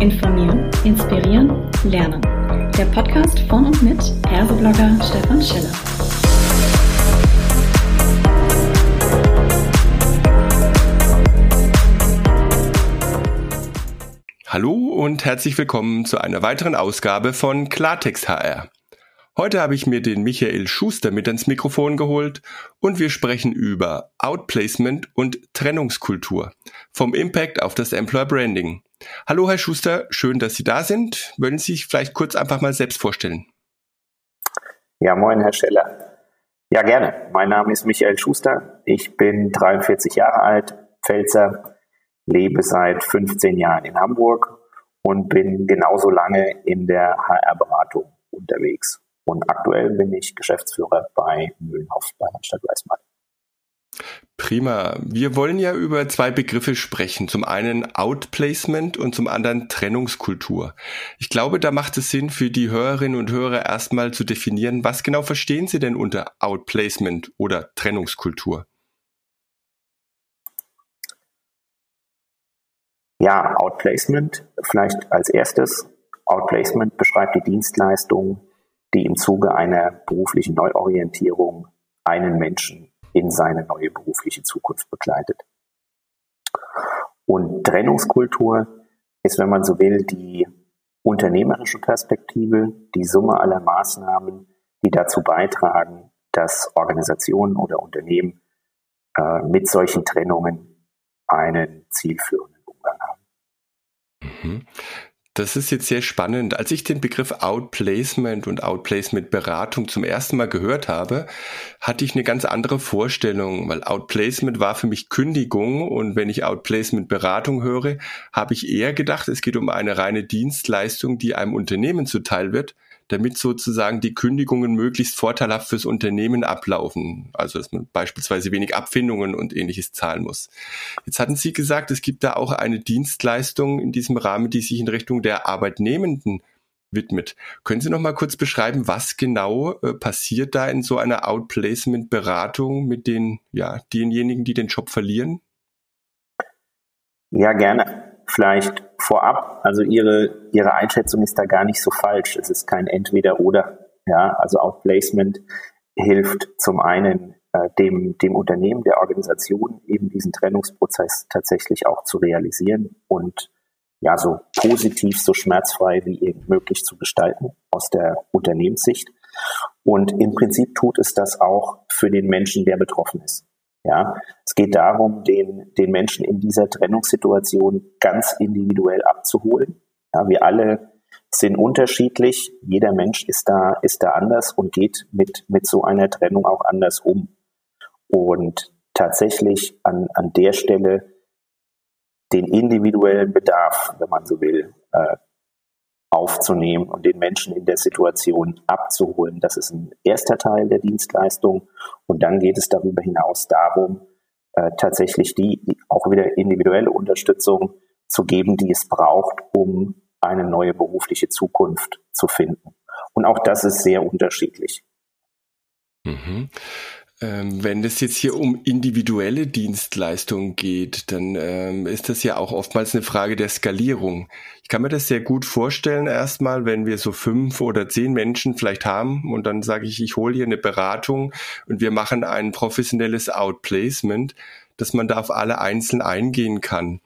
Informieren, Inspirieren, Lernen. Der Podcast von und mit Ergo-Blogger Stefan Schiller. Hallo und herzlich willkommen zu einer weiteren Ausgabe von Klartext HR. Heute habe ich mir den Michael Schuster mit ans Mikrofon geholt und wir sprechen über Outplacement und Trennungskultur vom Impact auf das Employer Branding. Hallo Herr Schuster, schön, dass Sie da sind. Würden Sie sich vielleicht kurz einfach mal selbst vorstellen? Ja, moin Herr Scheller. Ja, gerne. Mein Name ist Michael Schuster. Ich bin 43 Jahre alt, Pfälzer, lebe seit 15 Jahren in Hamburg und bin genauso lange in der HR-Beratung unterwegs. Und aktuell bin ich Geschäftsführer bei Mühlenhoff bei Anstatt Weißmann. Prima. Wir wollen ja über zwei Begriffe sprechen. Zum einen Outplacement und zum anderen Trennungskultur. Ich glaube, da macht es Sinn für die Hörerinnen und Hörer erstmal zu definieren, was genau verstehen Sie denn unter Outplacement oder Trennungskultur? Ja, Outplacement vielleicht als erstes. Outplacement beschreibt die Dienstleistung, die im Zuge einer beruflichen Neuorientierung einen Menschen in seine neue berufliche Zukunft begleitet. Und Trennungskultur ist, wenn man so will, die unternehmerische Perspektive, die Summe aller Maßnahmen, die dazu beitragen, dass Organisationen oder Unternehmen äh, mit solchen Trennungen einen zielführenden Umgang haben. Mhm. Das ist jetzt sehr spannend. Als ich den Begriff Outplacement und Outplacement Beratung zum ersten Mal gehört habe, hatte ich eine ganz andere Vorstellung, weil Outplacement war für mich Kündigung und wenn ich Outplacement Beratung höre, habe ich eher gedacht, es geht um eine reine Dienstleistung, die einem Unternehmen zuteil wird, damit sozusagen die Kündigungen möglichst vorteilhaft fürs Unternehmen ablaufen. Also dass man beispielsweise wenig Abfindungen und ähnliches zahlen muss. Jetzt hatten Sie gesagt, es gibt da auch eine Dienstleistung in diesem Rahmen, die sich in Richtung der Arbeitnehmenden widmet. Können Sie noch mal kurz beschreiben, was genau äh, passiert da in so einer Outplacement-Beratung mit den, ja, denjenigen, die den Job verlieren? Ja, gerne. Vielleicht vorab, also Ihre, Ihre Einschätzung ist da gar nicht so falsch. Es ist kein Entweder-Oder. Ja, also Outplacement hilft zum einen äh, dem, dem Unternehmen, der Organisation eben diesen Trennungsprozess tatsächlich auch zu realisieren und ja, so positiv, so schmerzfrei wie irgend möglich zu gestalten aus der Unternehmenssicht. Und im Prinzip tut es das auch für den Menschen, der betroffen ist. Ja, es geht darum, den, den Menschen in dieser Trennungssituation ganz individuell abzuholen. Ja, wir alle sind unterschiedlich. Jeder Mensch ist da, ist da anders und geht mit, mit so einer Trennung auch anders um. Und tatsächlich an, an der Stelle den individuellen Bedarf, wenn man so will, äh, aufzunehmen und den Menschen in der Situation abzuholen. Das ist ein erster Teil der Dienstleistung. Und dann geht es darüber hinaus darum, äh, tatsächlich die auch wieder individuelle Unterstützung zu geben, die es braucht, um eine neue berufliche Zukunft zu finden. Und auch das ist sehr unterschiedlich. Mhm. Ähm, wenn es jetzt hier um individuelle Dienstleistungen geht, dann ähm, ist das ja auch oftmals eine Frage der Skalierung. Ich kann mir das sehr gut vorstellen, erstmal, wenn wir so fünf oder zehn Menschen vielleicht haben und dann sage ich, ich hole hier eine Beratung und wir machen ein professionelles Outplacement, dass man da auf alle einzeln eingehen kann.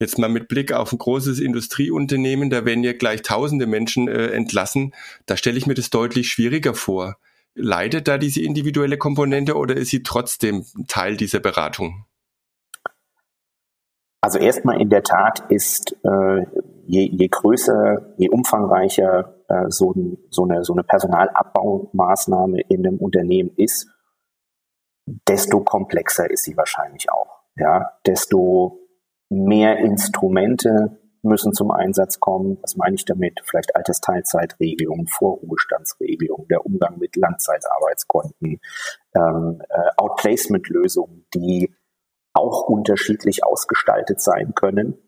Jetzt mal mit Blick auf ein großes Industrieunternehmen, da werden ja gleich tausende Menschen äh, entlassen. Da stelle ich mir das deutlich schwieriger vor. Leidet da diese individuelle Komponente oder ist sie trotzdem Teil dieser Beratung? Also erstmal in der Tat ist äh, je, je größer, je umfangreicher äh, so, so, eine, so eine Personalabbaumaßnahme in einem Unternehmen ist, desto komplexer ist sie wahrscheinlich auch. Ja, desto mehr Instrumente müssen zum Einsatz kommen. Was meine ich damit? Vielleicht Altersteilzeitregelungen, Vorruhestandsregelungen, der Umgang mit Langzeitarbeitskonten, ähm, äh, Outplacement-Lösungen, die auch unterschiedlich ausgestaltet sein können.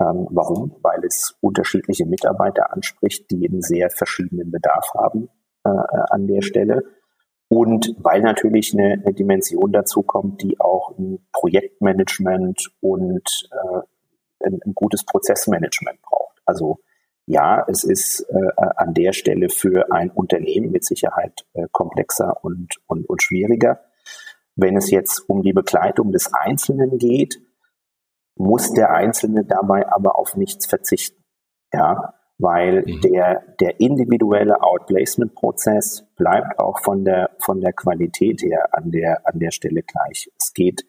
Ähm, warum? Weil es unterschiedliche Mitarbeiter anspricht, die einen sehr verschiedenen Bedarf haben äh, an der Stelle. Und weil natürlich eine, eine Dimension dazu kommt, die auch ein Projektmanagement und äh, ein, ein gutes Prozessmanagement braucht. Also ja, es ist äh, an der Stelle für ein Unternehmen mit Sicherheit äh, komplexer und, und, und schwieriger. Wenn es jetzt um die Begleitung des Einzelnen geht, muss der Einzelne dabei aber auf nichts verzichten. Ja, weil mhm. der, der individuelle Outplacement-Prozess bleibt auch von der, von der Qualität her an der, an der Stelle gleich. Es geht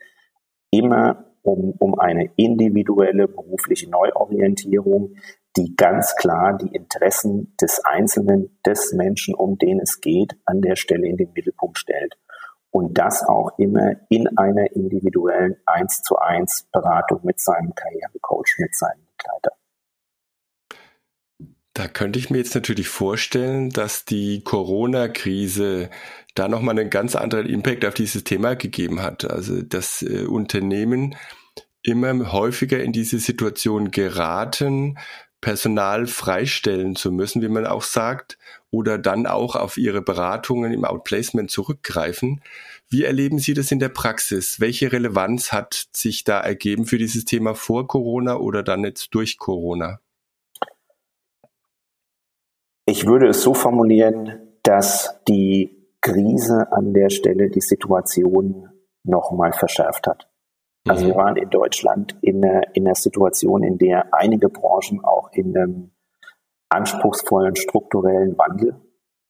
immer um, um eine individuelle berufliche Neuorientierung, die ganz klar die Interessen des Einzelnen, des Menschen, um den es geht, an der Stelle in den Mittelpunkt stellt. Und das auch immer in einer individuellen 1 zu 1 Beratung mit seinem Karrierecoach, mit seinem Begleiter. Da könnte ich mir jetzt natürlich vorstellen, dass die Corona-Krise da nochmal einen ganz anderen Impact auf dieses Thema gegeben hat. Also, dass äh, Unternehmen immer häufiger in diese Situation geraten, Personal freistellen zu müssen, wie man auch sagt, oder dann auch auf ihre Beratungen im Outplacement zurückgreifen. Wie erleben Sie das in der Praxis? Welche Relevanz hat sich da ergeben für dieses Thema vor Corona oder dann jetzt durch Corona? Ich würde es so formulieren, dass die Krise an der Stelle die Situation nochmal verschärft hat. Also wir mhm. waren in Deutschland in einer, in einer Situation, in der einige Branchen auch in einem anspruchsvollen strukturellen Wandel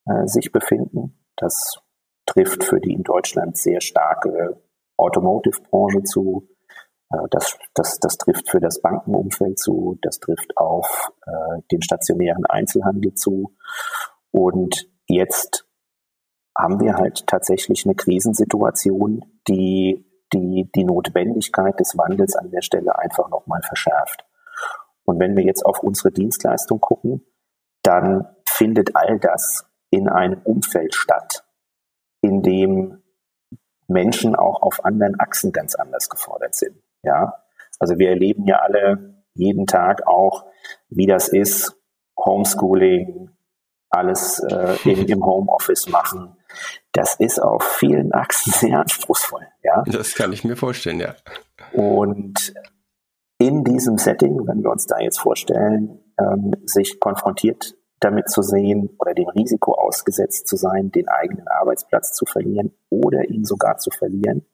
äh, sich befinden. Das trifft für die in Deutschland sehr starke Automotive-Branche zu. Äh, das, das, das trifft für das Bankenumfeld zu, das trifft auf äh, den stationären Einzelhandel zu. Und jetzt haben wir halt tatsächlich eine Krisensituation, die die, die Notwendigkeit des Wandels an der Stelle einfach nochmal verschärft. Und wenn wir jetzt auf unsere Dienstleistung gucken, dann findet all das in einem Umfeld statt, in dem Menschen auch auf anderen Achsen ganz anders gefordert sind. Ja, also wir erleben ja alle jeden Tag auch, wie das ist, Homeschooling, alles äh, im, im Homeoffice machen. Das ist auf vielen Achsen sehr anspruchsvoll. Ja, das kann ich mir vorstellen, ja. Und in diesem Setting, wenn wir uns da jetzt vorstellen, ähm, sich konfrontiert damit zu sehen oder dem Risiko ausgesetzt zu sein, den eigenen Arbeitsplatz zu verlieren oder ihn sogar zu verlieren,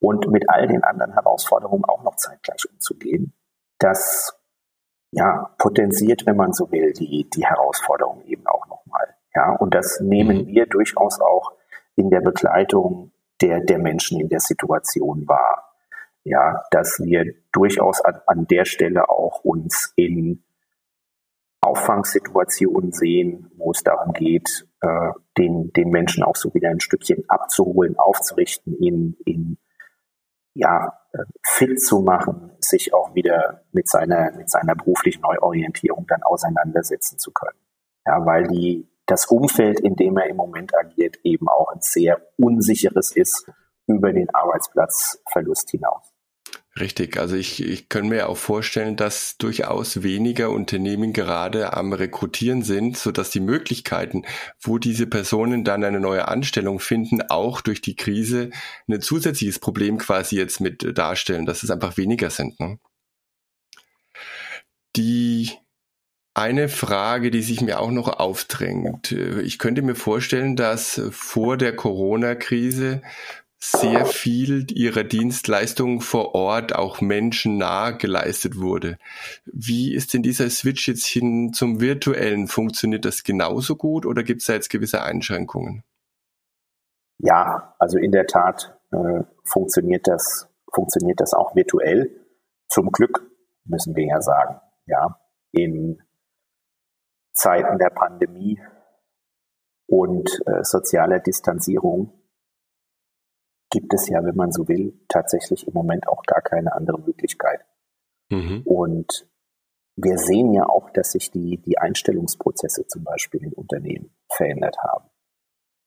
und mit all den anderen Herausforderungen auch noch zeitgleich umzugehen. Das ja, potenziert, wenn man so will, die, die Herausforderungen eben auch nochmal. Ja, und das nehmen mhm. wir durchaus auch in der Begleitung der, der Menschen in der Situation wahr. Ja, dass wir durchaus an, an der Stelle auch uns in Auffangsituationen sehen, wo es darum geht, äh, den, den Menschen auch so wieder ein Stückchen abzuholen, aufzurichten, ihn, ihn ja, äh, fit zu machen, sich auch wieder mit seiner, mit seiner beruflichen Neuorientierung dann auseinandersetzen zu können. Ja, weil die, das Umfeld, in dem er im Moment agiert, eben auch ein sehr unsicheres ist über den Arbeitsplatzverlust hinaus. Richtig, also ich, ich kann mir auch vorstellen, dass durchaus weniger Unternehmen gerade am Rekrutieren sind, so dass die Möglichkeiten, wo diese Personen dann eine neue Anstellung finden, auch durch die Krise ein zusätzliches Problem quasi jetzt mit darstellen, dass es einfach weniger sind. Ne? Die eine Frage, die sich mir auch noch aufdrängt. Ich könnte mir vorstellen, dass vor der Corona-Krise sehr viel ihrer Dienstleistungen vor Ort auch menschennah geleistet wurde. Wie ist denn dieser Switch jetzt hin zum virtuellen? Funktioniert das genauso gut oder gibt es da jetzt gewisse Einschränkungen? Ja, also in der Tat äh, funktioniert das funktioniert das auch virtuell. Zum Glück müssen wir ja sagen, ja, in Zeiten der Pandemie und äh, sozialer Distanzierung gibt es ja, wenn man so will, tatsächlich im Moment auch gar keine andere Möglichkeit. Mhm. Und wir sehen ja auch, dass sich die, die Einstellungsprozesse zum Beispiel in Unternehmen verändert haben.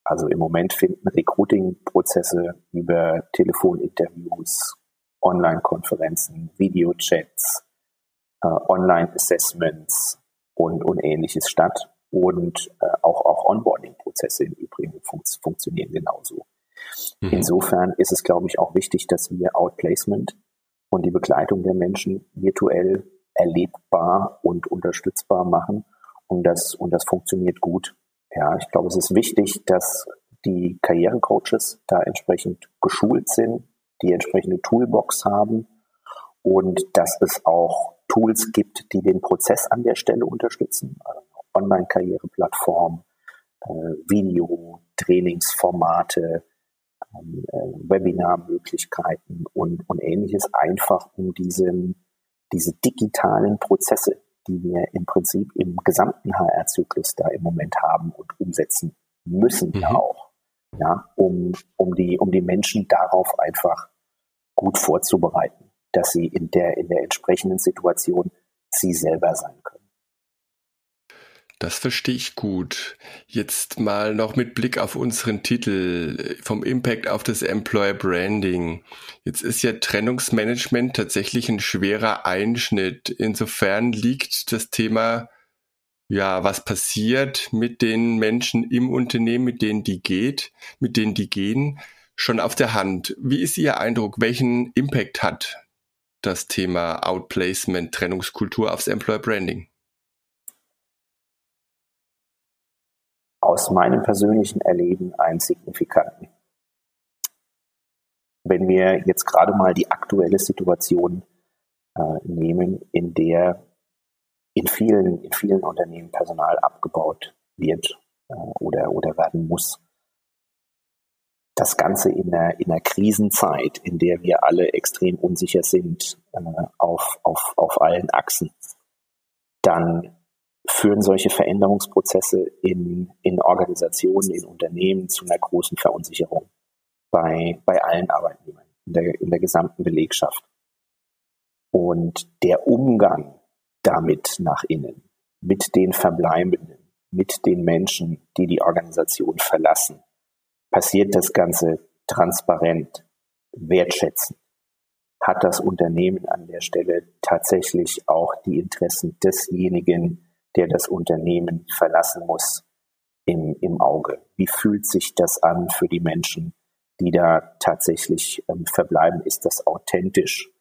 Also im Moment finden Recruiting-Prozesse über Telefoninterviews, Online-Konferenzen, Videochats, äh, Online-Assessments und, und ähnliches statt. Und äh, auch, auch Onboarding-Prozesse im Übrigen fun funktionieren genauso. Mhm. Insofern ist es, glaube ich, auch wichtig, dass wir Outplacement und die Begleitung der Menschen virtuell erlebbar und unterstützbar machen. Und das, und das funktioniert gut. Ja, ich glaube, es ist wichtig, dass die Karrierecoaches da entsprechend geschult sind, die entsprechende Toolbox haben und dass es auch Tools gibt, die den Prozess an der Stelle unterstützen. Also Online-Karriereplattform, äh, Video, Trainingsformate, Webinarmöglichkeiten und, und ähnliches, einfach um diesen, diese digitalen Prozesse, die wir im Prinzip im gesamten HR-Zyklus da im Moment haben und umsetzen müssen mhm. auch, ja, um, um die, um die Menschen darauf einfach gut vorzubereiten, dass sie in der, in der entsprechenden Situation sie selber sein können. Das verstehe ich gut. Jetzt mal noch mit Blick auf unseren Titel vom Impact auf das Employer Branding. Jetzt ist ja Trennungsmanagement tatsächlich ein schwerer Einschnitt. Insofern liegt das Thema, ja, was passiert mit den Menschen im Unternehmen, mit denen die geht, mit denen die gehen, schon auf der Hand. Wie ist Ihr Eindruck? Welchen Impact hat das Thema Outplacement, Trennungskultur aufs Employer Branding? Aus meinem persönlichen Erleben einen signifikanten. Wenn wir jetzt gerade mal die aktuelle Situation äh, nehmen, in der in vielen, in vielen Unternehmen Personal abgebaut wird äh, oder, oder werden muss. Das Ganze in einer, in einer Krisenzeit, in der wir alle extrem unsicher sind äh, auf, auf, auf allen Achsen, dann führen solche Veränderungsprozesse in, in Organisationen, in Unternehmen zu einer großen Verunsicherung bei, bei allen Arbeitnehmern in der, in der gesamten Belegschaft. Und der Umgang damit nach innen, mit den Verbleibenden, mit den Menschen, die die Organisation verlassen, passiert das Ganze transparent, wertschätzend. Hat das Unternehmen an der Stelle tatsächlich auch die Interessen desjenigen, der das Unternehmen verlassen muss, im, im Auge? Wie fühlt sich das an für die Menschen, die da tatsächlich ähm, verbleiben? Ist das authentisch?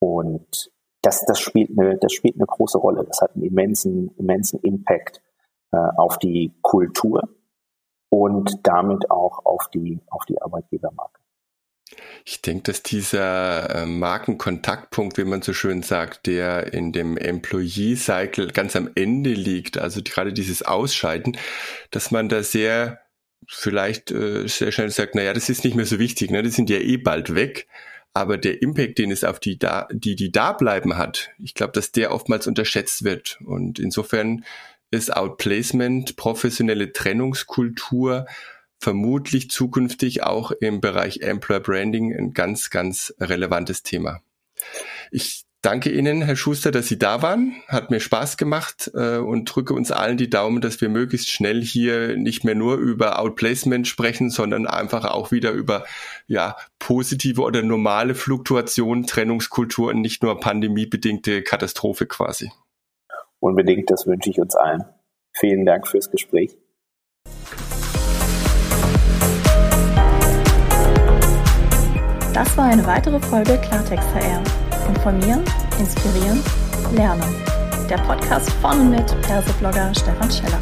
Und das, das, spielt eine, das spielt eine große Rolle. Das hat einen immensen, immensen Impact äh, auf die Kultur und damit auch auf die, auf die Arbeitgebermarke. Ich denke, dass dieser äh, Markenkontaktpunkt, wie man so schön sagt, der in dem Employee Cycle ganz am Ende liegt, also gerade dieses Ausscheiden, dass man da sehr vielleicht äh, sehr schnell sagt, naja, das ist nicht mehr so wichtig, ne? die sind ja eh bald weg. Aber der Impact, den es auf die, da, die, die da bleiben hat, ich glaube, dass der oftmals unterschätzt wird. Und insofern ist Outplacement, professionelle Trennungskultur vermutlich zukünftig auch im Bereich Employer Branding ein ganz, ganz relevantes Thema. Ich danke Ihnen, Herr Schuster, dass Sie da waren. Hat mir Spaß gemacht äh, und drücke uns allen die Daumen, dass wir möglichst schnell hier nicht mehr nur über Outplacement sprechen, sondern einfach auch wieder über ja positive oder normale Fluktuation, Trennungskultur und nicht nur pandemiebedingte Katastrophe quasi. Unbedingt, das wünsche ich uns allen. Vielen Dank fürs Gespräch. Das war eine weitere Folge Klartext HR. Informieren, inspirieren, lernen. Der Podcast von und mit Perseblogger Stefan Scheller.